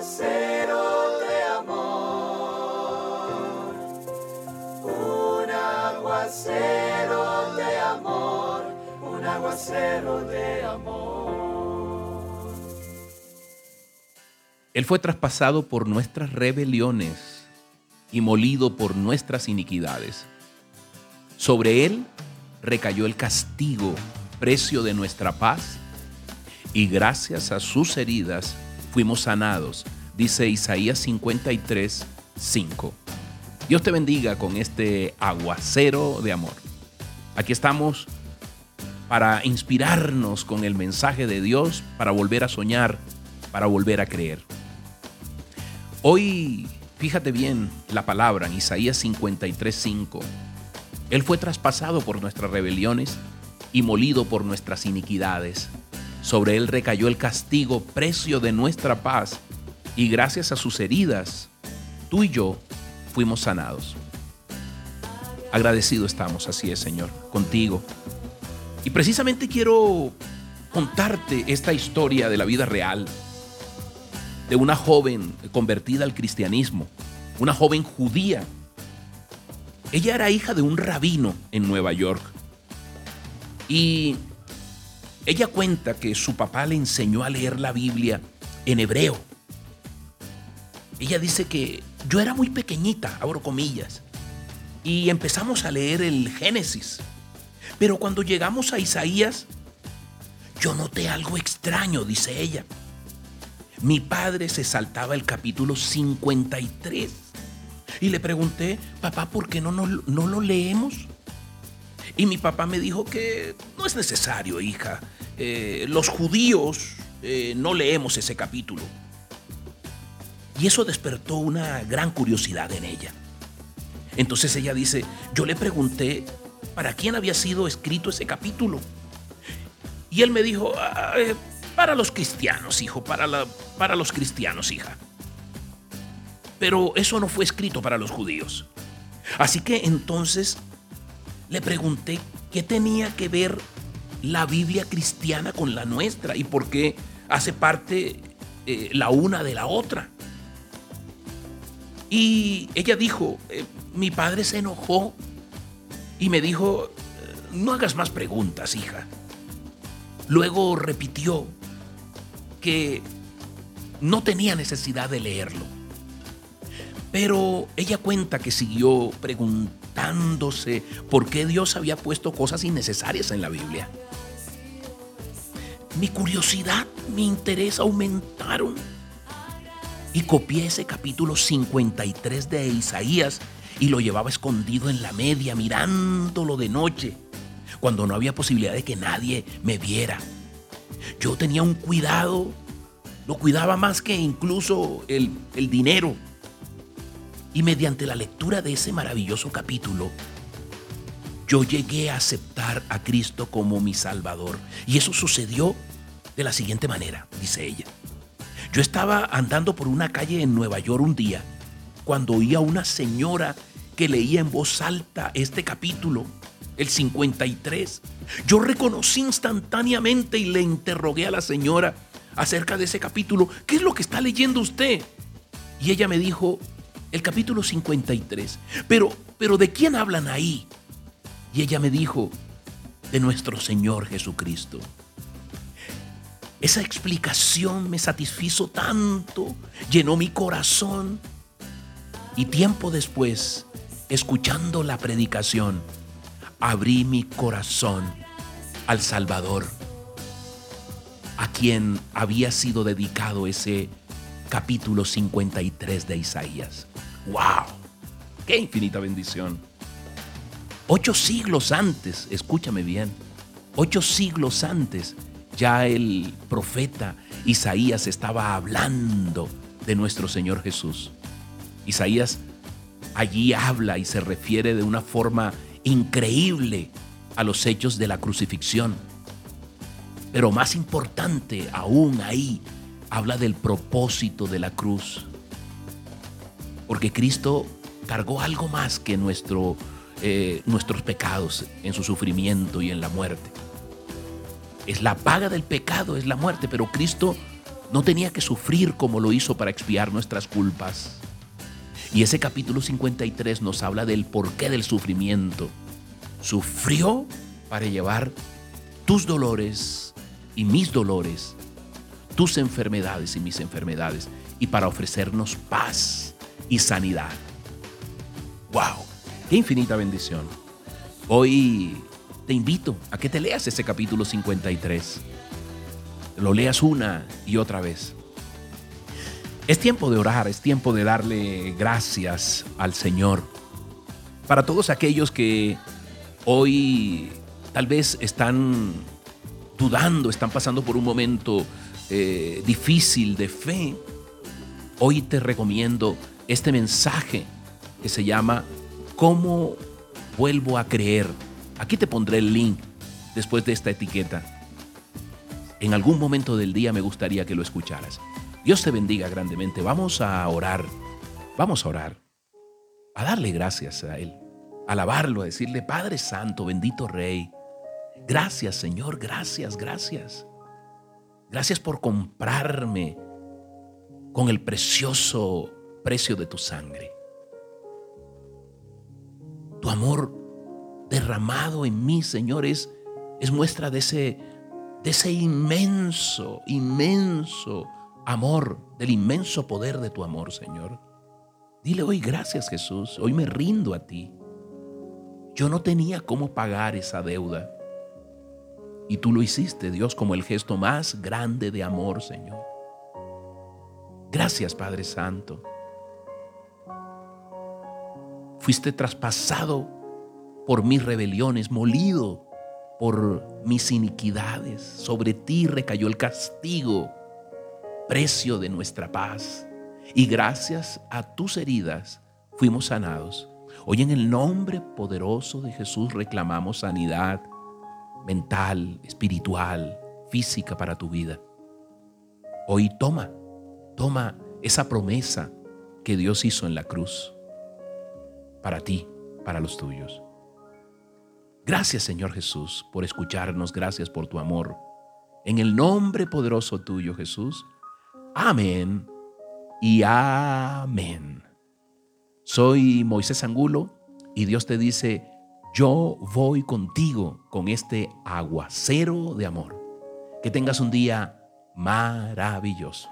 aguacero de amor, un aguacero de amor, un aguacero de amor. Él fue traspasado por nuestras rebeliones y molido por nuestras iniquidades. Sobre él recayó el castigo, precio de nuestra paz, y gracias a sus heridas fuimos sanados, dice Isaías 53, 5. Dios te bendiga con este aguacero de amor. Aquí estamos para inspirarnos con el mensaje de Dios, para volver a soñar, para volver a creer. Hoy, fíjate bien la palabra en Isaías 53, 5. Él fue traspasado por nuestras rebeliones y molido por nuestras iniquidades. Sobre él recayó el castigo, precio de nuestra paz, y gracias a sus heridas, tú y yo fuimos sanados. Agradecido estamos, así es, Señor, contigo. Y precisamente quiero contarte esta historia de la vida real, de una joven convertida al cristianismo, una joven judía ella era hija de un rabino en Nueva York. Y ella cuenta que su papá le enseñó a leer la Biblia en hebreo. Ella dice que yo era muy pequeñita, abro comillas, y empezamos a leer el Génesis. Pero cuando llegamos a Isaías, yo noté algo extraño, dice ella. Mi padre se saltaba el capítulo 53 y le pregunté, papá, ¿por qué no, no, lo leemos? Y mi papá me dijo que no es necesario, hija. Eh, los judíos eh, no leemos ese capítulo. Y eso despertó una gran curiosidad en ella. Entonces ella dice, yo le pregunté para quién había sido escrito ese capítulo. Y él me dijo, ah, eh, para los cristianos, hijo, para, la, para los cristianos, hija. Pero eso no fue escrito para los judíos. Así que entonces le pregunté qué tenía que ver la Biblia cristiana con la nuestra y por qué hace parte eh, la una de la otra. Y ella dijo, eh, mi padre se enojó y me dijo, no hagas más preguntas, hija. Luego repitió que no tenía necesidad de leerlo pero ella cuenta que siguió por qué Dios había puesto cosas innecesarias en la Biblia. Mi curiosidad, mi interés aumentaron. Y copié ese capítulo 53 de Isaías y lo llevaba escondido en la media, mirándolo de noche, cuando no había posibilidad de que nadie me viera. Yo tenía un cuidado, lo cuidaba más que incluso el dinero y mediante la lectura de ese maravilloso capítulo, yo llegué a aceptar a Cristo como mi Salvador. Y eso sucedió de la siguiente manera, dice ella. Yo estaba andando por una calle en Nueva York un día cuando oí a una señora que leía en voz alta este capítulo, el 53. Yo reconocí instantáneamente y le interrogué a la señora acerca de ese capítulo, ¿qué es lo que está leyendo usted? Y ella me dijo, el capítulo 53. Pero, pero ¿de quién hablan ahí? Y ella me dijo, de nuestro Señor Jesucristo. Esa explicación me satisfizo tanto, llenó mi corazón. Y tiempo después, escuchando la predicación, abrí mi corazón al Salvador, a quien había sido dedicado ese capítulo 53 de Isaías. ¡Wow! ¡Qué infinita bendición! Ocho siglos antes, escúchame bien, ocho siglos antes, ya el profeta Isaías estaba hablando de nuestro Señor Jesús. Isaías allí habla y se refiere de una forma increíble a los hechos de la crucifixión. Pero más importante aún ahí, habla del propósito de la cruz. Porque Cristo cargó algo más que nuestro, eh, nuestros pecados en su sufrimiento y en la muerte. Es la paga del pecado, es la muerte, pero Cristo no tenía que sufrir como lo hizo para expiar nuestras culpas. Y ese capítulo 53 nos habla del porqué del sufrimiento. Sufrió para llevar tus dolores y mis dolores, tus enfermedades y mis enfermedades, y para ofrecernos paz y sanidad. ¡Wow! ¡Qué infinita bendición! Hoy te invito a que te leas ese capítulo 53. Lo leas una y otra vez. Es tiempo de orar, es tiempo de darle gracias al Señor. Para todos aquellos que hoy tal vez están dudando, están pasando por un momento eh, difícil de fe, hoy te recomiendo este mensaje que se llama ¿Cómo vuelvo a creer? Aquí te pondré el link después de esta etiqueta. En algún momento del día me gustaría que lo escucharas. Dios te bendiga grandemente. Vamos a orar. Vamos a orar. A darle gracias a Él. A alabarlo, a decirle, Padre Santo, bendito Rey. Gracias Señor, gracias, gracias. Gracias por comprarme con el precioso precio de tu sangre. Tu amor derramado en mí, Señor, es, muestra de ese, de ese inmenso, inmenso amor, del inmenso poder de tu amor, Señor. Dile hoy gracias Jesús, hoy me rindo a ti. Yo no tenía cómo pagar esa deuda. Y tú lo hiciste, Dios, como el gesto más grande de amor, Señor. Gracias, Padre Santo. Fuiste traspasado por mis rebeliones, molido por mis iniquidades. Sobre ti recayó el castigo, precio de nuestra paz. Y gracias a tus heridas fuimos sanados. Hoy en el nombre poderoso de Jesús reclamamos sanidad mental, espiritual, física para tu vida. Hoy toma, toma esa promesa que Dios hizo en la cruz para ti, para los tuyos. Gracias Señor Jesús por escucharnos, gracias por tu amor. En el nombre poderoso tuyo Jesús. Amén y amén. Soy Moisés Angulo y Dios te dice, yo voy contigo con este aguacero de amor. Que tengas un día maravilloso.